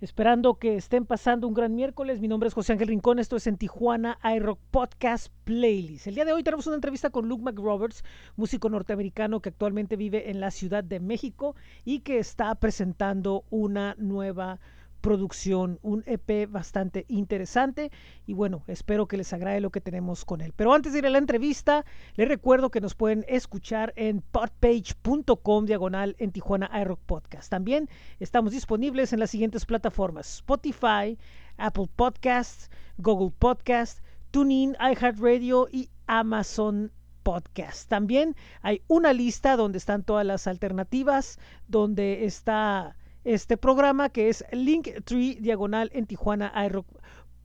Esperando que estén pasando un gran miércoles. Mi nombre es José Ángel Rincón. Esto es en Tijuana iRock Podcast Playlist. El día de hoy tenemos una entrevista con Luke McRoberts, músico norteamericano que actualmente vive en la Ciudad de México y que está presentando una nueva producción, un EP bastante interesante y bueno, espero que les agrade lo que tenemos con él. Pero antes de ir a la entrevista, les recuerdo que nos pueden escuchar en podpage.com diagonal en Tijuana iRock Podcast. También estamos disponibles en las siguientes plataformas: Spotify, Apple Podcasts, Google Podcasts, TuneIn, iHeartRadio y Amazon Podcast. También hay una lista donde están todas las alternativas, donde está este programa que es Linktree Diagonal en Tijuana iRock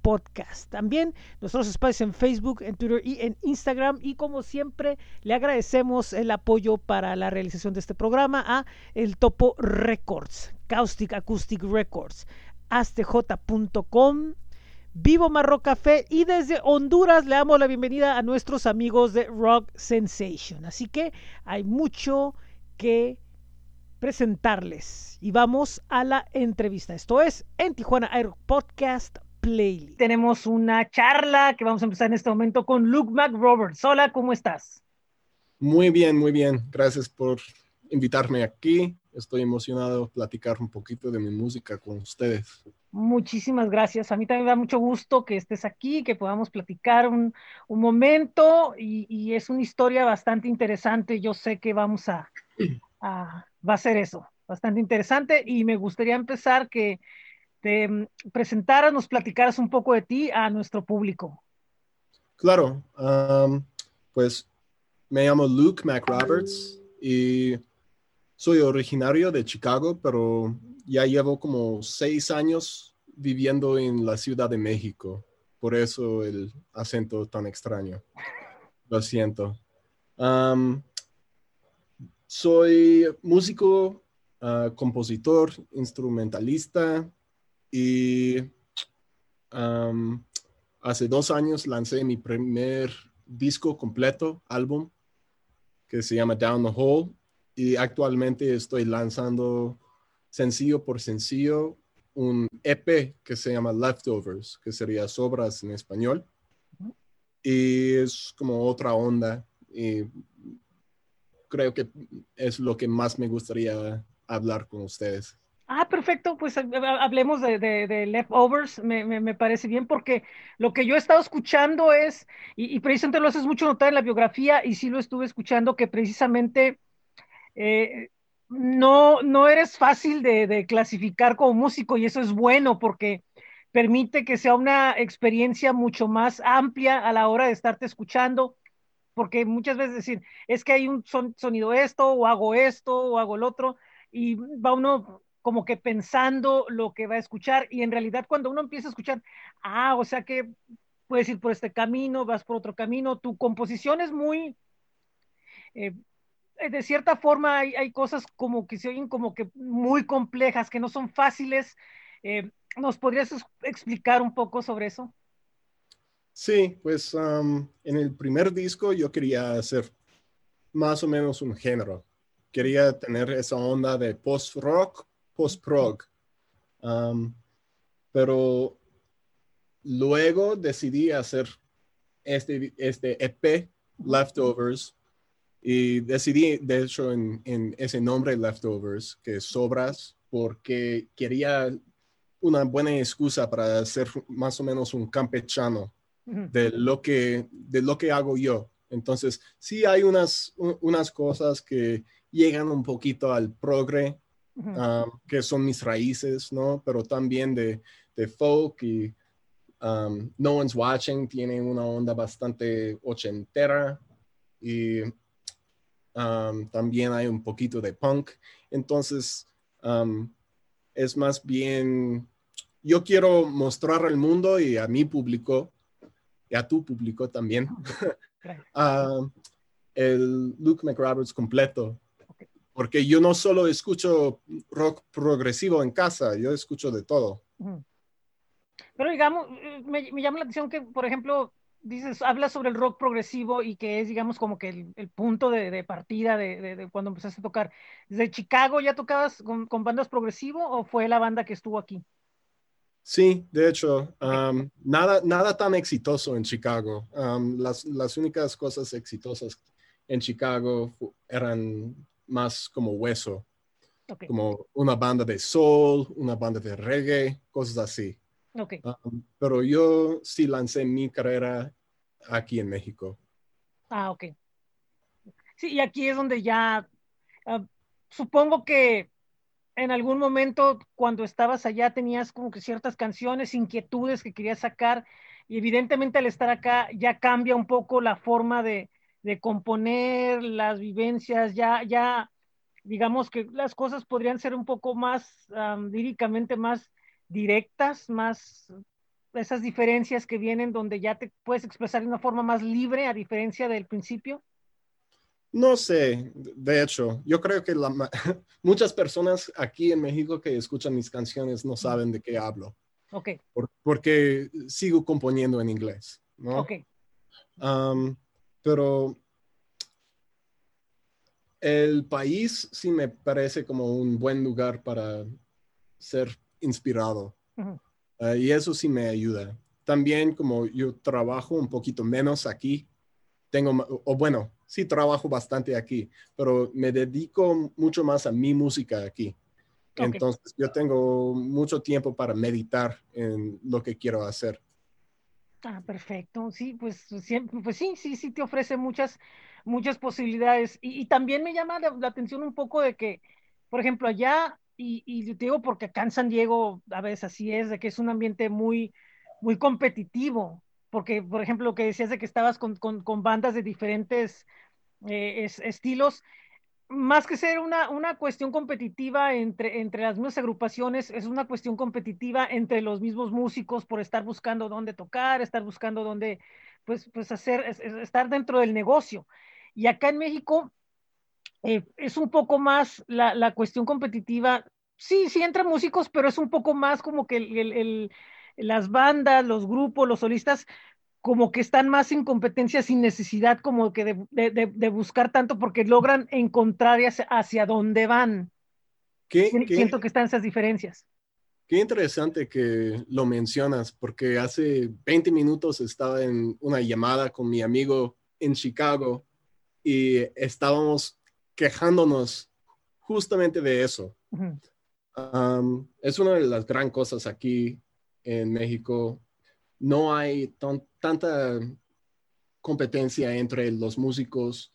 Podcast. También nuestros espacios en Facebook, en Twitter y en Instagram. Y como siempre, le agradecemos el apoyo para la realización de este programa a El Topo Records, Caustic Acoustic Records, astj.com, Vivo Marro Café y desde Honduras le damos la bienvenida a nuestros amigos de Rock Sensation. Así que hay mucho que presentarles y vamos a la entrevista. Esto es en Tijuana Air Podcast Playlist. Tenemos una charla que vamos a empezar en este momento con Luke McRoberts. Hola, ¿cómo estás? Muy bien, muy bien. Gracias por invitarme aquí. Estoy emocionado de platicar un poquito de mi música con ustedes. Muchísimas gracias. A mí también me da mucho gusto que estés aquí, que podamos platicar un, un momento y, y, es una historia bastante interesante. Yo sé que vamos a, a va a ser eso, bastante interesante y me gustaría empezar que te mm, presentaras, nos platicaras un poco de ti a nuestro público. Claro, pues me llamo Luke McRoberts y soy originario de Chicago, pero ya llevo como seis años viviendo en la Ciudad de México. Por eso el acento tan extraño. Lo siento. Soy músico, uh, compositor, instrumentalista y um, hace dos años lancé mi primer disco completo, álbum, que se llama Down the Hole y actualmente estoy lanzando sencillo por sencillo un EP que se llama Leftovers, que sería Sobras en español. Y es como otra onda. Y creo que es lo que más me gustaría hablar con ustedes. Ah, perfecto, pues hablemos de, leftovers, me, me, parece bien, porque lo que yo he estado escuchando es, y, y, precisamente lo haces mucho notar en la biografía, y sí lo estuve escuchando, que precisamente eh, no, no eres fácil de, de, clasificar como músico, y eso es bueno, porque permite que sea una experiencia mucho más amplia a la hora de estarte escuchando porque muchas veces decir, es que hay un sonido esto, o hago esto, o hago el otro, y va uno como que pensando lo que va a escuchar, y en realidad cuando uno empieza a escuchar, ah, o sea que puedes ir por este camino, vas por otro camino, tu composición es muy, eh, de cierta forma hay, hay, cosas como que se oyen como que muy complejas, que no son fáciles. Eh, ¿Nos podrías explicar un poco sobre eso? Sí, pues en el primer disco yo quería hacer más o menos un género. Quería tener esa onda de post-rock, post-prog. pero luego decidí hacer este, este EP, Leftovers, y decidí, de hecho, en, ese nombre Leftovers, que es sobras, porque quería una buena excusa para hacer más o menos un campechano de lo que, de lo que hago yo. Entonces, sí hay unas, unas cosas que llegan un poquito al progre, um, que son mis raíces, ¿no? Pero también de, de folk y um, No One's Watching tiene una onda bastante ochentera y um, también hay un poquito de punk. Entonces, es más bien, yo quiero mostrar al mundo y a mi público y a tu público también, uh, el Luke McRoberts completo. Porque yo no solo escucho rock progresivo en casa, yo escucho de todo. Pero digamos, me, me llama la atención que, por ejemplo, dices, hablas sobre el rock progresivo y que es, digamos, como que el, el punto de, de partida de, de, de, cuando empezaste a tocar. ¿Desde Chicago ya tocabas con, con bandas progresivo o fue la banda que estuvo aquí? Sí, de hecho, um, nada, nada tan exitoso en Chicago. Um, las, las únicas cosas exitosas en Chicago eran más como hueso, como una banda de soul, una banda de reggae, cosas así. Okay. Um, pero yo sí lancé mi carrera aquí en México. Ah, ok. Sí, y aquí es donde ya, ah, supongo que en algún momento cuando estabas allá tenías como que ciertas canciones, inquietudes que querías sacar y evidentemente al estar acá ya cambia un poco la forma de, de componer, las vivencias, ya, ya digamos que las cosas podrían ser un poco más líricamente más directas, más esas diferencias que vienen donde ya te puedes expresar de una forma más libre a diferencia del principio. No sé, de hecho, yo creo que muchas personas aquí en México que escuchan mis canciones no saben de qué hablo. Ok. porque sigo componiendo en inglés, ¿no? Ok. pero el país sí me parece como un buen lugar para ser inspirado. Ah, y eso sí me ayuda. También como yo trabajo un poquito menos aquí, tengo, o bueno, sí trabajo bastante aquí, pero me dedico mucho más a mi música aquí. Entonces yo tengo mucho tiempo para meditar en lo que quiero hacer. Ah, perfecto. Sí, pues siempre, pues sí, sí, sí te ofrece muchas, muchas posibilidades. Y, también me llama la, atención un poco de que, por ejemplo, allá, y, y te digo porque acá en San Diego a veces así es, de que es un ambiente muy, muy competitivo porque, por ejemplo, lo que decías de que estabas con, bandas de diferentes eh, estilos, más que ser una, una cuestión competitiva entre, entre las mismas agrupaciones, es una cuestión competitiva entre los mismos músicos por estar buscando dónde tocar, estar buscando dónde, pues, pues hacer, estar dentro del negocio. Y acá en México eh, es un poco más la, la, cuestión competitiva, sí, sí entre músicos, pero es un poco más como que el las bandas, los grupos, los solistas, como que están más en competencia sin necesidad como que de, buscar tanto porque logran encontrar hacia, dónde van. Siento que están esas diferencias. Qué interesante que lo mencionas, porque hace 20 minutos estaba en una llamada con mi amigo en Chicago y estábamos quejándonos justamente de eso. es una de las gran cosas aquí en México no hay tanta competencia entre los músicos.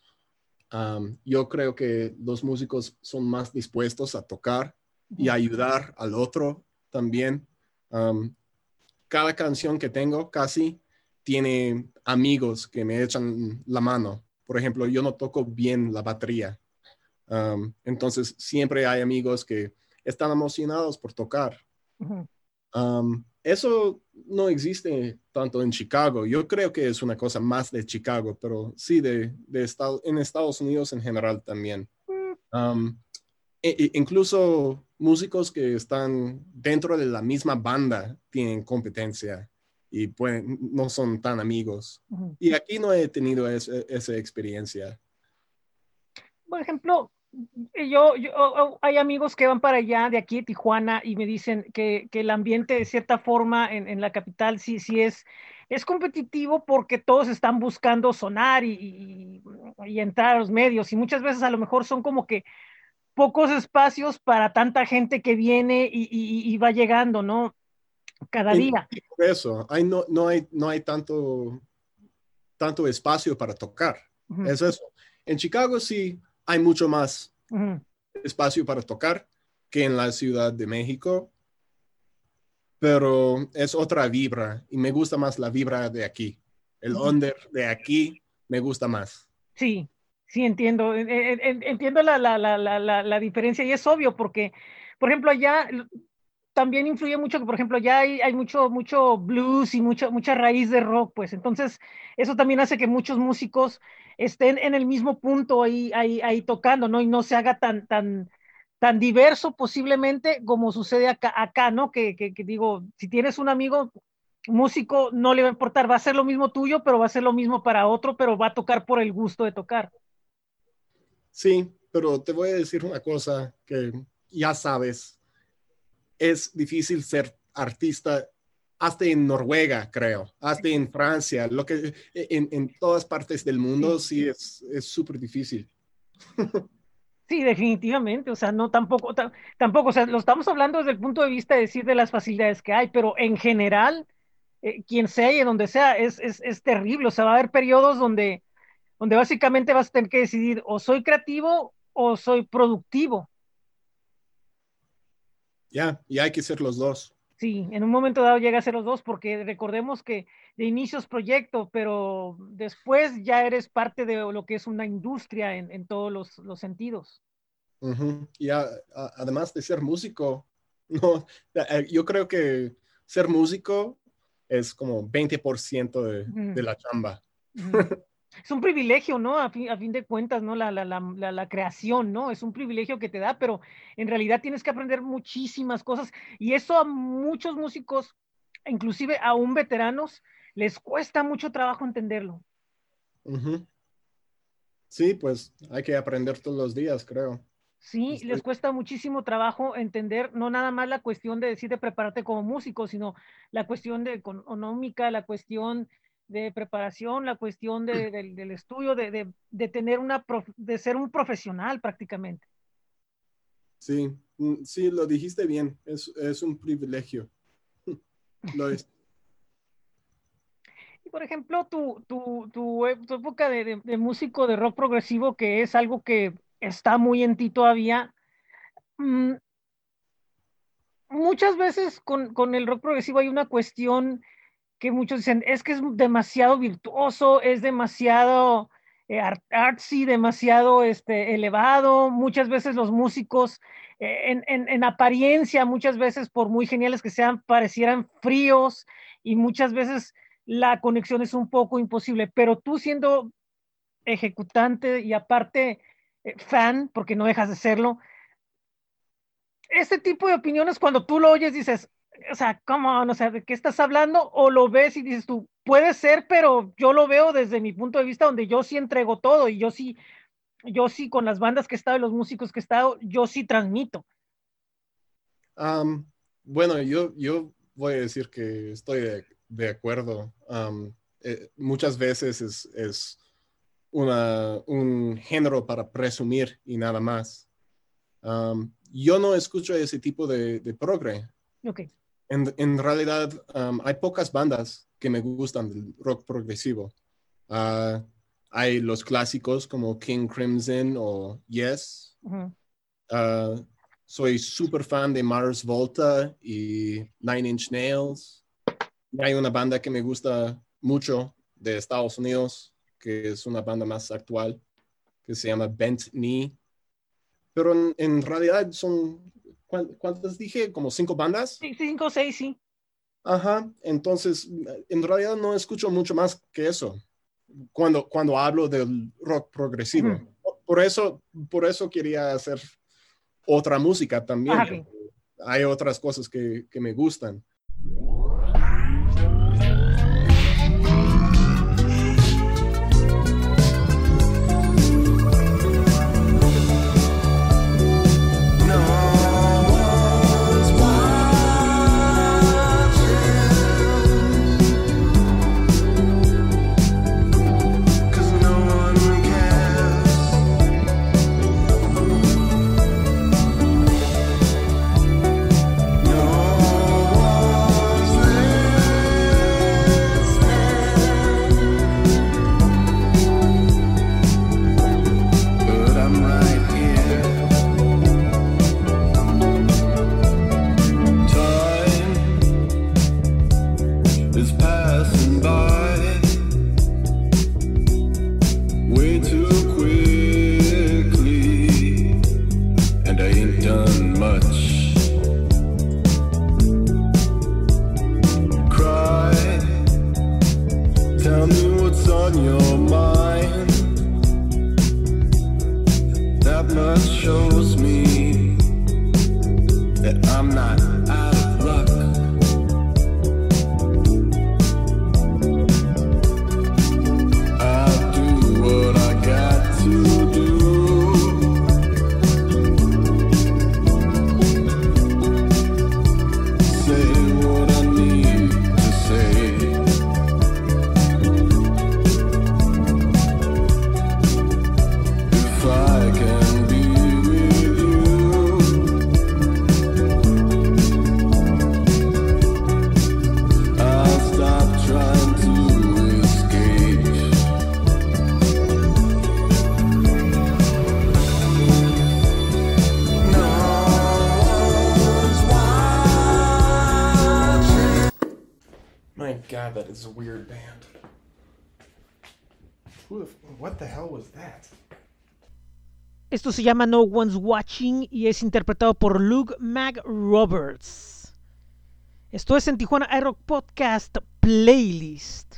yo creo que los músicos son más dispuestos a tocar y ayudar al otro también. cada canción que tengo casi tiene amigos que me echan la mano. Por ejemplo, yo no toco bien la batería. entonces, siempre hay amigos que están emocionados por tocar eso no existe tanto en Chicago. Yo creo que es una cosa más de Chicago, pero sí de, de en Estados Unidos en general también. E, e incluso músicos que están dentro de la misma banda tienen competencia y pueden, no son tan amigos. Y aquí no he tenido esa experiencia. Por ejemplo, yo, yo, hay amigos que van para allá, de aquí de Tijuana, y me dicen que, que el ambiente de cierta forma en, en, la capital sí, sí es, es competitivo porque todos están buscando sonar y, y, entrar a los medios, y muchas veces a lo mejor son como que pocos espacios para tanta gente que viene y, y va llegando, ¿no? Cada día. Eso, hay, no, no, hay, no hay tanto, tanto espacio para tocar. Es eso. En Chicago sí hay mucho más espacio para tocar que en la Ciudad de México, pero es otra vibra y me gusta más la vibra de aquí. El under de aquí me gusta más. Sí, sí, entiendo. Entiendo la, la, la, la, diferencia y es obvio porque, por ejemplo, allá también influye mucho que, por ejemplo, ya hay, hay mucho, mucho blues y mucha, mucha raíz de rock, pues entonces eso también hace que muchos músicos estén en el mismo punto ahí, ahí, ahí tocando, ¿no? Y no se haga tan, tan, tan diverso posiblemente como sucede acá, acá ¿no? Que, que, digo, si tienes un amigo músico, no le va a importar, va a ser lo mismo tuyo, pero va a ser lo mismo para otro, pero va a tocar por el gusto de tocar. Sí, pero te voy a decir una cosa que ya sabes, es difícil ser artista hasta en Noruega, creo, hasta en Francia, lo que en, en todas partes del mundo sí, es súper difícil. Sí, definitivamente, o sea, no tampoco, tampoco, o sea, lo estamos hablando desde el punto de vista de decir de las facilidades que hay, pero en general, eh, quien sea y donde sea, es, es, es, terrible, o sea, va a haber periodos donde, donde básicamente vas a tener que decidir o soy creativo o soy productivo. Ya, y hay que ser los dos. Sí, en un momento dado llega a ser los dos, porque recordemos que de inicio es proyecto, pero después ya eres parte de lo que es una industria en, en todos los, los sentidos. Y además de ser músico, no, eh, yo creo que ser músico es como 20% de, de la chamba. Es un privilegio, ¿no? A fin, a fin de cuentas, ¿no? La, la, la, la, creación, ¿no? Es un privilegio que te da, pero en realidad tienes que aprender muchísimas cosas y eso a muchos músicos, inclusive aún veteranos, les cuesta mucho trabajo entenderlo. Sí, pues hay que aprender todos los días, creo. Sí, les cuesta muchísimo trabajo entender no nada más la cuestión de decir de prepararte como músico, sino la cuestión de económica, la cuestión de preparación, la cuestión de, del estudio, de, de, de, tener una, de ser un profesional prácticamente. Sí, mm, sí, lo dijiste bien, es, es un privilegio. lo es. Y por ejemplo, tu, tu, tu, tu época de, músico de rock progresivo, que es algo que está muy en ti todavía. Mm, muchas veces con, con, el rock progresivo hay una cuestión que muchos dicen, es que es demasiado virtuoso, es demasiado eh, artsy, demasiado este, elevado. Muchas veces los músicos eh, en, en, en, apariencia, muchas veces por muy geniales que sean, parecieran fríos y muchas veces la conexión es un poco imposible, pero tú siendo ejecutante y aparte eh, fan, porque no dejas de serlo. Este tipo de opiniones, cuando tú lo oyes, dices, o sea, ¿cómo? No sé, ¿de qué estás hablando? O lo ves y dices tú, puede ser, pero yo lo veo desde mi punto de vista donde yo sí entrego todo y yo sí, yo sí con las bandas que he estado y los músicos que he estado, yo sí transmito. bueno, yo, yo voy a decir que estoy de, acuerdo. Eh, muchas veces es, es una, un género para presumir y nada más. Um, yo no escucho ese tipo de, de progre. Okay. En, en realidad, um, hay pocas bandas que me gustan del rock progresivo. Uh, hay los clásicos como King Crimson o Yes. Uh, soy súper fan de Mars Volta y Nine Inch Nails. Y hay una banda que me gusta mucho de Estados Unidos que es una banda más actual, que se llama Bent Knee. Pero en, realidad son, ¿cuántas dije? ¿Como cinco bandas? Sí, cinco, seis, sí. Ajá, entonces en realidad no escucho mucho más que eso cuando, cuando hablo del rock progresivo. Por eso, por eso quería hacer otra música también. Hay otras cosas que, que me gustan. I'm right. What the hell was that? Esto se llama No One's Watching y es interpretado por Luke Mag Roberts. Esto es en Tijuana iRock Podcast Playlist.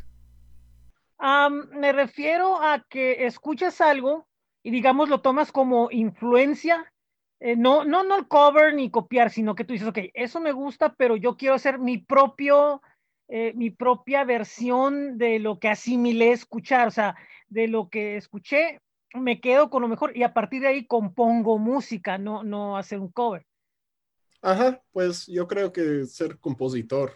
me refiero a que escuchas algo y digamos lo tomas como influencia. Eh, no, no, no el cover ni copiar, sino que tú dices, ok, eso me gusta, pero yo quiero hacer mi propio, eh, mi propia versión de lo que asimilé escuchar, o sea, de lo que escuché, me quedo con lo mejor y a partir de ahí compongo música, no, no hacer un cover. Ajá, pues yo creo que ser compositor,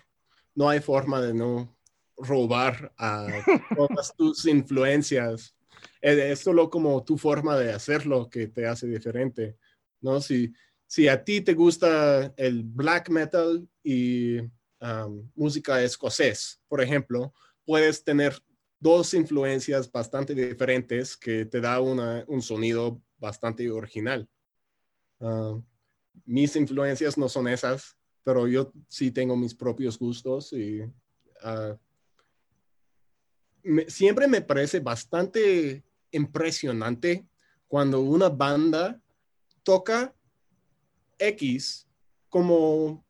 no hay forma de no robar a todas tus influencias. Es solo como tu forma de hacerlo que te hace diferente, ¿no? Si, si a ti te gusta el black metal y um, música escocés, por ejemplo, puedes tener dos influencias bastante diferentes que te da un sonido bastante original. Ah, mis influencias no son esas, pero yo sí tengo mis propios gustos y ah, siempre me parece bastante impresionante cuando una banda toca X como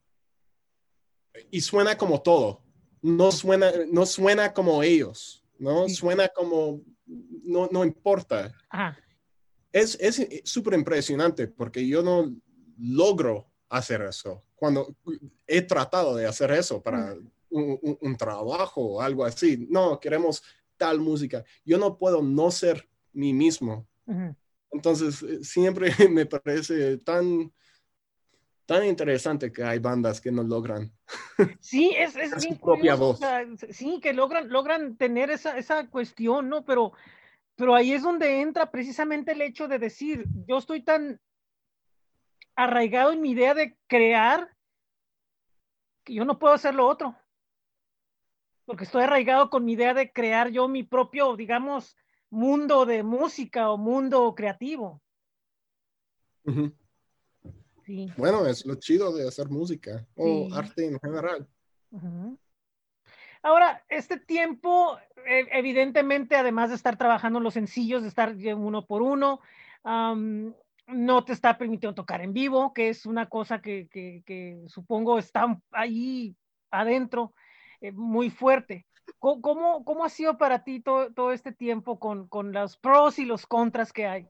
y suena como todo. No suena, no suena como ellos. ¿No? Suena como, no, no importa. Es súper impresionante porque yo no logro hacer eso. Cuando he tratado de hacer eso para un, trabajo o algo así, no, queremos tal música. Yo no puedo no ser mí mismo. Entonces, eh, siempre me parece tan tan interesante que hay bandas que no logran. Sí, es, es bien propia voz. sí, que logran, logran tener esa, esa cuestión, ¿no? Pero, pero ahí es donde entra precisamente el hecho de decir, yo estoy tan arraigado en mi idea de crear que yo no puedo hacer lo otro. Porque estoy arraigado con mi idea de crear yo mi propio, digamos, mundo de música o mundo creativo. Bueno, es lo chido de hacer música o arte en general. Ahora, este tiempo, e, evidentemente, además de estar trabajando los sencillos, de estar uno por uno, no te está permitiendo tocar en vivo, que es una cosa que, supongo está ahí adentro eh, muy fuerte. ¿Cómo, ¿Cómo, ha sido para ti todo, todo este tiempo con, con, los pros y los contras que hay?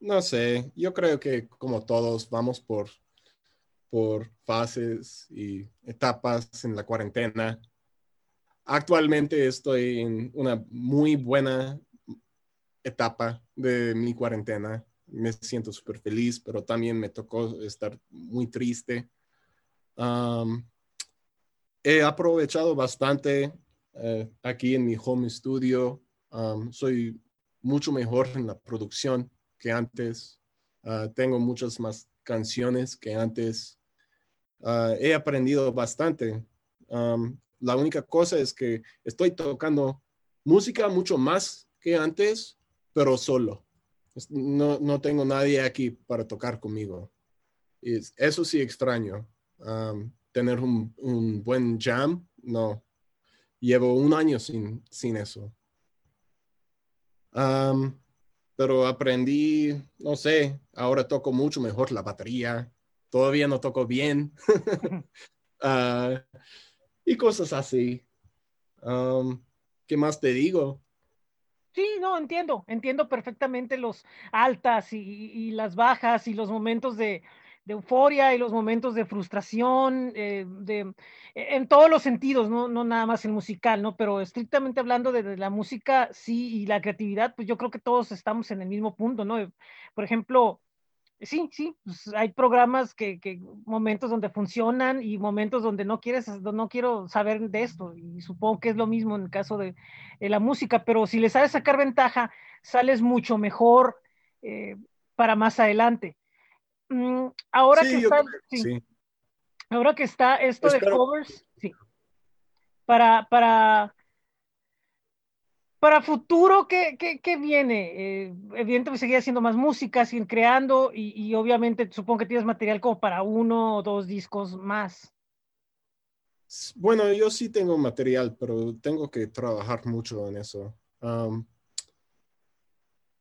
No sé, yo creo que como todos vamos por, por fases y etapas en la cuarentena. Actualmente estoy en una muy buena etapa de mi cuarentena. Me siento súper feliz, pero también me tocó estar muy triste. he aprovechado bastante eh, aquí en mi home studio. soy mucho mejor en la producción que antes. Ah, tengo muchas más canciones que antes. Ah, he aprendido bastante. la única cosa es que estoy tocando música mucho más que antes, pero solo. No, no tengo nadie aquí para tocar conmigo. Y eso sí extraño. tener un, un, buen jam, no. Llevo un año sin, sin eso pero aprendí, no sé, ahora toco mucho mejor la batería, todavía no toco bien, ah, y cosas así. Um, ¿Qué más te digo? Sí, no, entiendo, entiendo perfectamente los altas y las bajas y los momentos de, de euforia y los momentos de frustración, eh, de, en todos los sentidos, ¿no? no nada más el musical, ¿no? Pero estrictamente hablando de, la música, sí, y la creatividad, pues yo creo que todos estamos en el mismo punto, ¿no? Por ejemplo, sí, sí, pues hay programas que, que, momentos donde funcionan y momentos donde no quieres, no quiero saber de esto, y supongo que es lo mismo en el caso de, la música, pero si le sabes sacar ventaja, sales mucho mejor eh, para más adelante. Mm, ahora que está, ahora que está esto de covers, sí. Para, para, para futuro, ¿qué, qué, viene? Eh, evidentemente seguir haciendo más música, seguir creando y, obviamente supongo que tienes material como para uno o dos discos más. Bueno, yo sí tengo material, pero tengo que trabajar mucho en eso.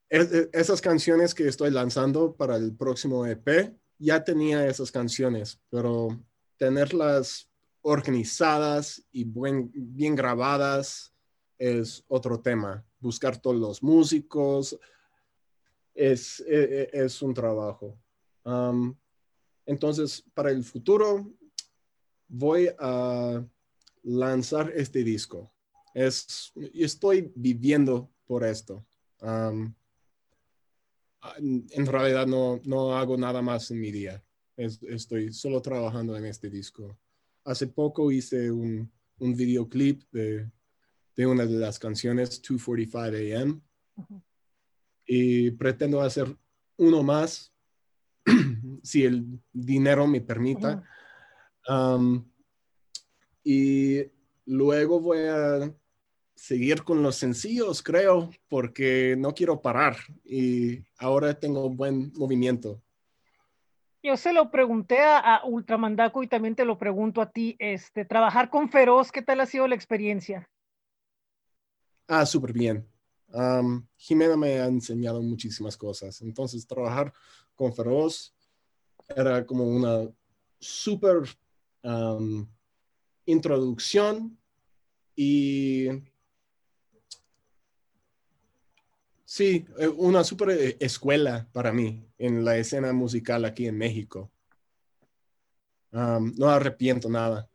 Esas canciones que estoy lanzando para el próximo EP, ya tenía esas canciones, pero tenerlas organizadas y bien grabadas es otro tema. Buscar todos los músicos es, e, e, es, un trabajo. entonces, para el futuro, voy a lanzar este disco. Es, estoy viviendo por esto. En realidad no, no, hago nada más en mi día. estoy solo trabajando en este disco. Hace poco hice un, un videoclip de, de, una de las canciones, 2.45 AM. Y pretendo hacer uno más, si el dinero me permita y luego voy a seguir con los sencillos, creo, porque no quiero parar y ahora tengo buen movimiento. Yo se lo pregunté a, Ultramandaco y también te lo pregunto a ti, este, trabajar con Feroz, ¿qué tal ha sido la experiencia? Ah, súper bien. Jimena me ha enseñado muchísimas cosas. Entonces, trabajar con Feroz era como una súper introducción y sí, eh, una super eh, escuela para mí en la escena musical aquí en México. no arrepiento nada.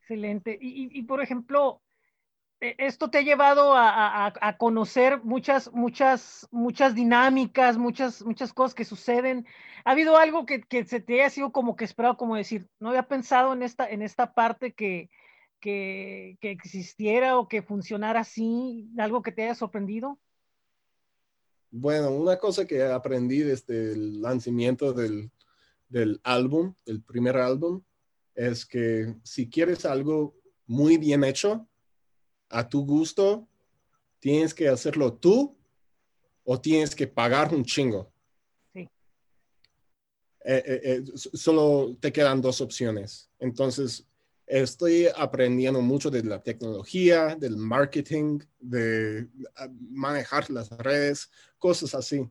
Excelente. Y, por ejemplo, e, esto te ha llevado a, conocer muchas, muchas, muchas dinámicas, muchas, muchas cosas que suceden. ¿Ha habido algo que, se te haya sido como que esperado, como decir, no había pensado en esta, en esta parte que, que, existiera o que funcionara así, algo que te haya sorprendido? Bueno, una cosa que aprendí desde el lanzamiento del, del álbum, el primer álbum, es que si quieres algo muy bien hecho, a tu gusto, tienes que hacerlo tú o tienes que pagar un chingo. Sí. Eh, eh, eh, solo te quedan dos opciones. Entonces, estoy aprendiendo mucho de la tecnología, del marketing, de manejar las redes, cosas así.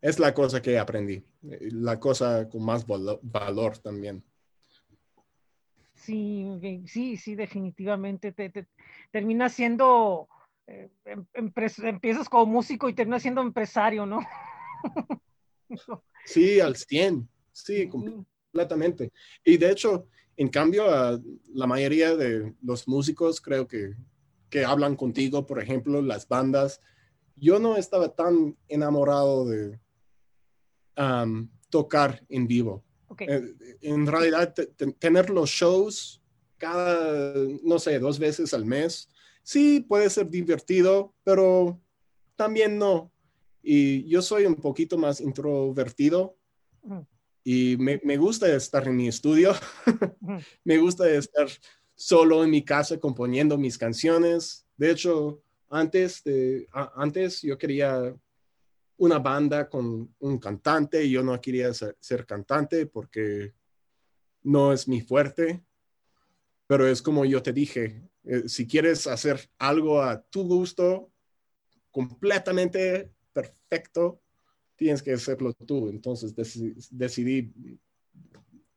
Es la cosa que aprendí, la cosa con más valor también. Sí, sí, sí, definitivamente. Te, termina siendo, eh, em, empiezas como músico y terminas siendo empresario, ¿no? sí, al 100, sí, completamente. Y de hecho, en cambio, la mayoría de los músicos creo que, que hablan contigo, por ejemplo, las bandas, yo no estaba tan enamorado de tocar en vivo. Eh, en realidad, tener los shows cada, no sé, dos veces al mes, sí puede ser divertido, pero también no. Y yo soy un poquito más introvertido y me, me, gusta estar en mi estudio, me gusta estar solo en mi casa componiendo mis canciones. De hecho, antes, de, antes yo quería una banda con un cantante y yo no quería ser, cantante porque no es mi fuerte, pero es como yo te dije, eh, si quieres hacer algo a tu gusto, completamente perfecto, tienes que hacerlo tú. Entonces decidí,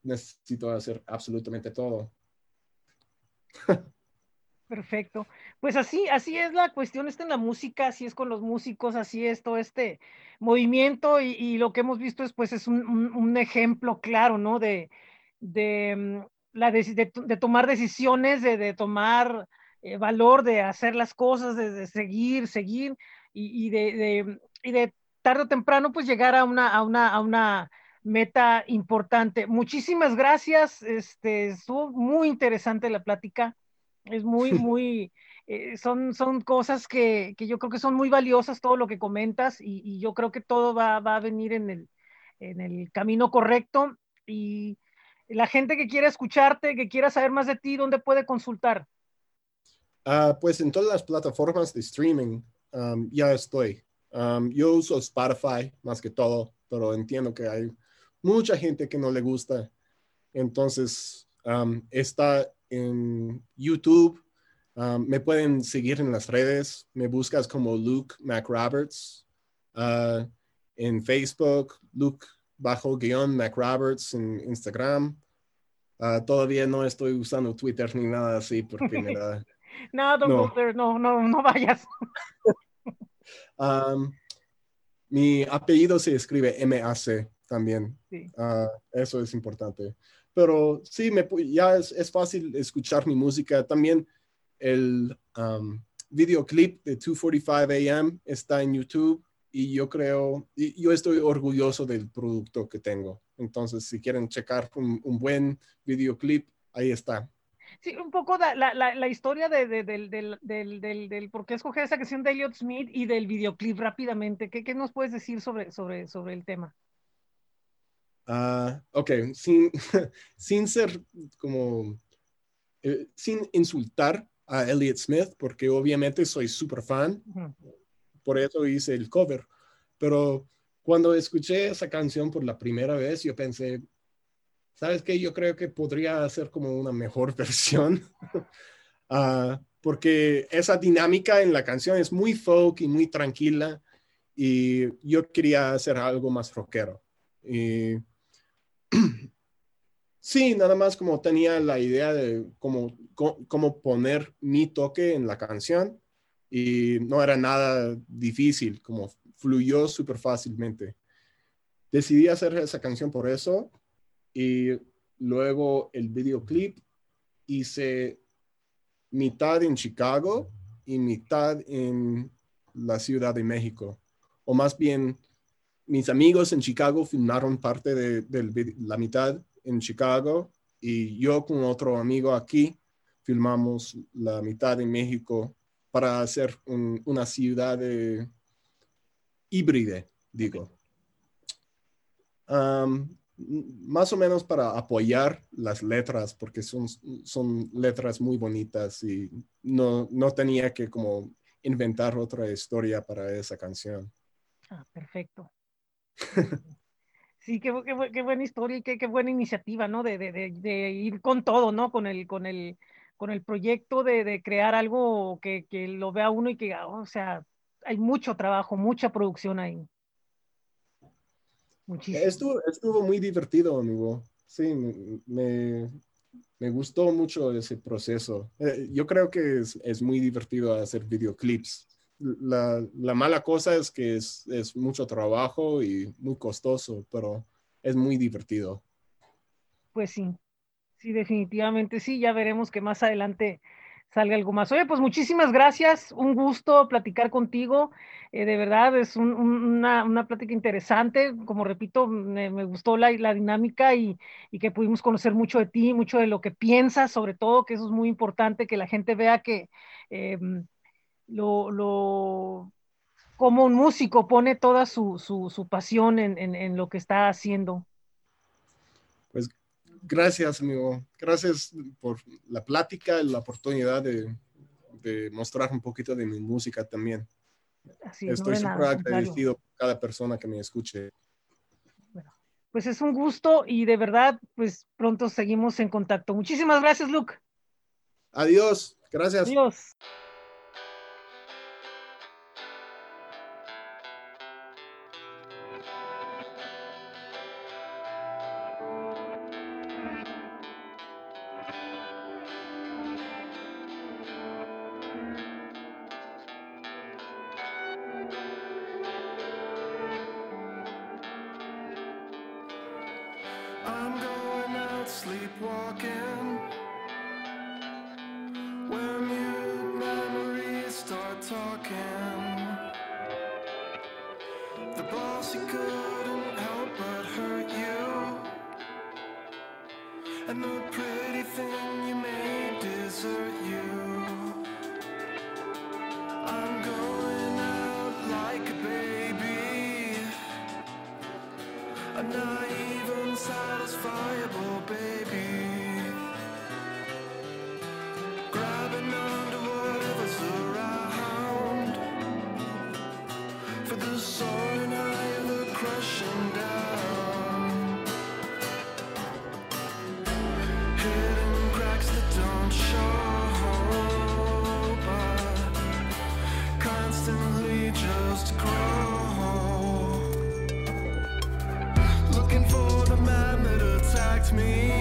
necesito hacer absolutamente todo. Perfecto. Pues así, así es la cuestión, está en la música, así es con los músicos, así es todo este movimiento y, lo que hemos visto es pues es un, ejemplo claro, ¿no? De, de, mm, la de, tomar decisiones, de, tomar eh, valor, de hacer las cosas, de, seguir, seguir y, de, y de tarde o temprano pues llegar a una, a una, a una meta importante. Muchísimas gracias, este, estuvo muy interesante la plática. Es muy, muy, eh, son, son cosas que, yo creo que son muy valiosas, todo lo que comentas, y, yo creo que todo va, a venir en el, en el camino correcto. Y la gente que quiera escucharte, que quiera saber más de ti, ¿dónde puede consultar? Ah, pues en todas las plataformas de streaming um, ya estoy. Um, yo uso Spotify más que todo, pero entiendo que hay mucha gente que no le gusta Entonces, está en YouTube. me pueden seguir en las redes. Me buscas como Luke McRoberts. Uh, en Facebook, Luke bajo guion McRoberts en Instagram. Uh, todavía no estoy usando Twitter ni nada así porque me da... no, no. no, no, vayas. mi apellido se escribe MAC también. Ah, eso es importante. Pero sí, me, ya es, fácil escuchar mi música. También el videoclip de 2:45 AM está en YouTube y yo creo, y yo estoy orgulloso del producto que tengo. Entonces, si quieren checar un, buen videoclip, ahí está. Sí, un poco la, la, la historia de, de, del, del, del, del, por qué escoger esa canción de Elliot Smith y del videoclip rápidamente. ¿Qué, qué nos puedes decir sobre, sobre, sobre el tema? Uh, ok, sin, sin ser como, eh, sin insultar a Elliot Smith, porque obviamente soy súper fan, por eso hice el cover, pero cuando escuché esa canción por la primera vez, yo pensé, ¿sabes qué? Yo creo que podría ser como una mejor versión, uh, porque esa dinámica en la canción es muy folk y muy tranquila, y yo quería hacer algo más rockero. Y Sí, nada más como tenía la idea de cómo, cómo, poner mi toque en la canción y no era nada difícil, como fluyó súper fácilmente. Decidí hacer esa canción por eso y luego el videoclip hice mitad en Chicago y mitad en la Ciudad de México, o más bien mis amigos en Chicago filmaron parte de, la mitad en Chicago y yo con otro amigo aquí filmamos la mitad en México para hacer una ciudad híbrida, digo. Más o menos para apoyar las letras, porque son, son letras muy bonitas y no, no tenía que como inventar otra historia para esa canción. Ah, perfecto. Sí, qué, buena historia y qué, buena iniciativa, ¿no? De, ir con todo, ¿no? Con el, con el, con el proyecto de, crear algo que, lo vea uno y que, o sea, hay mucho trabajo, mucha producción ahí. Muchísimo. Estuvo, muy divertido, amigo. Sí, me, gustó mucho ese proceso. Eh, yo creo que es, es muy divertido hacer videoclips la, mala cosa es que es, mucho trabajo y muy costoso, pero es muy divertido. Pues sí, sí, definitivamente sí, ya veremos que más adelante salga algo más. Oye, pues muchísimas gracias, un gusto platicar contigo, eh, de verdad es una, una, plática interesante, como repito, me, gustó la, la dinámica y, que pudimos conocer mucho de ti, mucho de lo que piensas, sobre todo, que eso es muy importante, que la gente vea que... Em, lo, lo, como un músico pone toda su, su, pasión en, en, lo que está haciendo. Pues gracias, amigo. Gracias por la plática y la oportunidad de, de mostrar un poquito de mi música también. Estoy súper agradecido por cada persona que me escuche. Bueno, pues es un gusto y de verdad, pues pronto seguimos en contacto. Muchísimas gracias, Luke. Adiós. Gracias. Adiós. for the soaring high and the crashing down. Hidden cracks that don't show, but constantly just grow. Looking for the man that attacked me.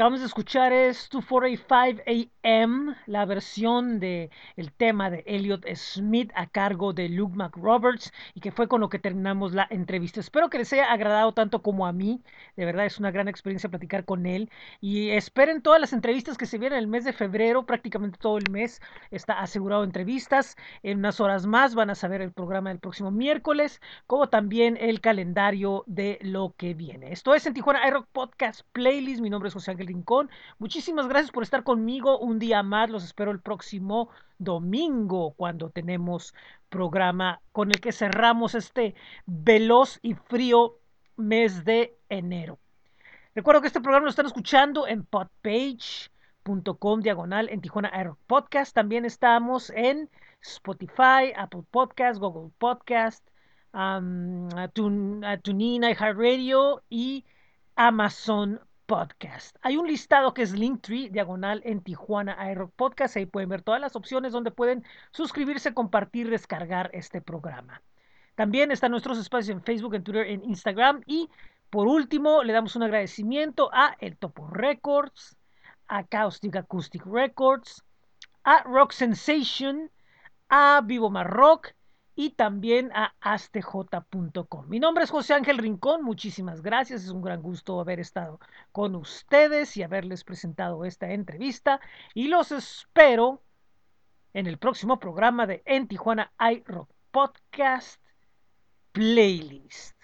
Acabamos de escuchar es 245 AM, la versión de el tema de Elliot Smith a cargo de Luke McRoberts y que fue con lo que terminamos la entrevista. Espero que les haya agradado tanto como a mí. De verdad es una gran experiencia platicar con él y esperen todas las entrevistas que se vienen el mes de febrero, prácticamente todo el mes está asegurado entrevistas. En unas horas más van a saber el programa del próximo miércoles, como también el calendario de lo que viene. Esto es en Tijuana iRock Podcast Playlist. Mi nombre es José Ángel Muchísimas gracias por estar conmigo un día más. Los espero el próximo domingo cuando tenemos programa con el que cerramos este veloz y frío mes de enero. Recuerdo que este programa lo están escuchando en podpage.com diagonal en Tijuana Air Podcast. También estamos en Spotify, Apple Podcast, Google Podcast, um, Tun- TuneIn, iHeartRadio y Amazon Podcast. Hay un listado que es Linktree, diagonal en Tijuana iRock Podcast. Ahí pueden ver todas las opciones donde pueden suscribirse, compartir, descargar este programa. También están nuestros espacios en Facebook, en Twitter, en Instagram. Y por último, le damos un agradecimiento a El Topo Records, a Caustic Acoustic Records, a Rock Sensation, a Vivo Mar Rock y también a astj.com. Mi nombre es José Ángel Rincón, muchísimas gracias, es un gran gusto haber estado con ustedes y haberles presentado esta entrevista y los espero en el próximo programa de En Tijuana iRock Podcast Playlist.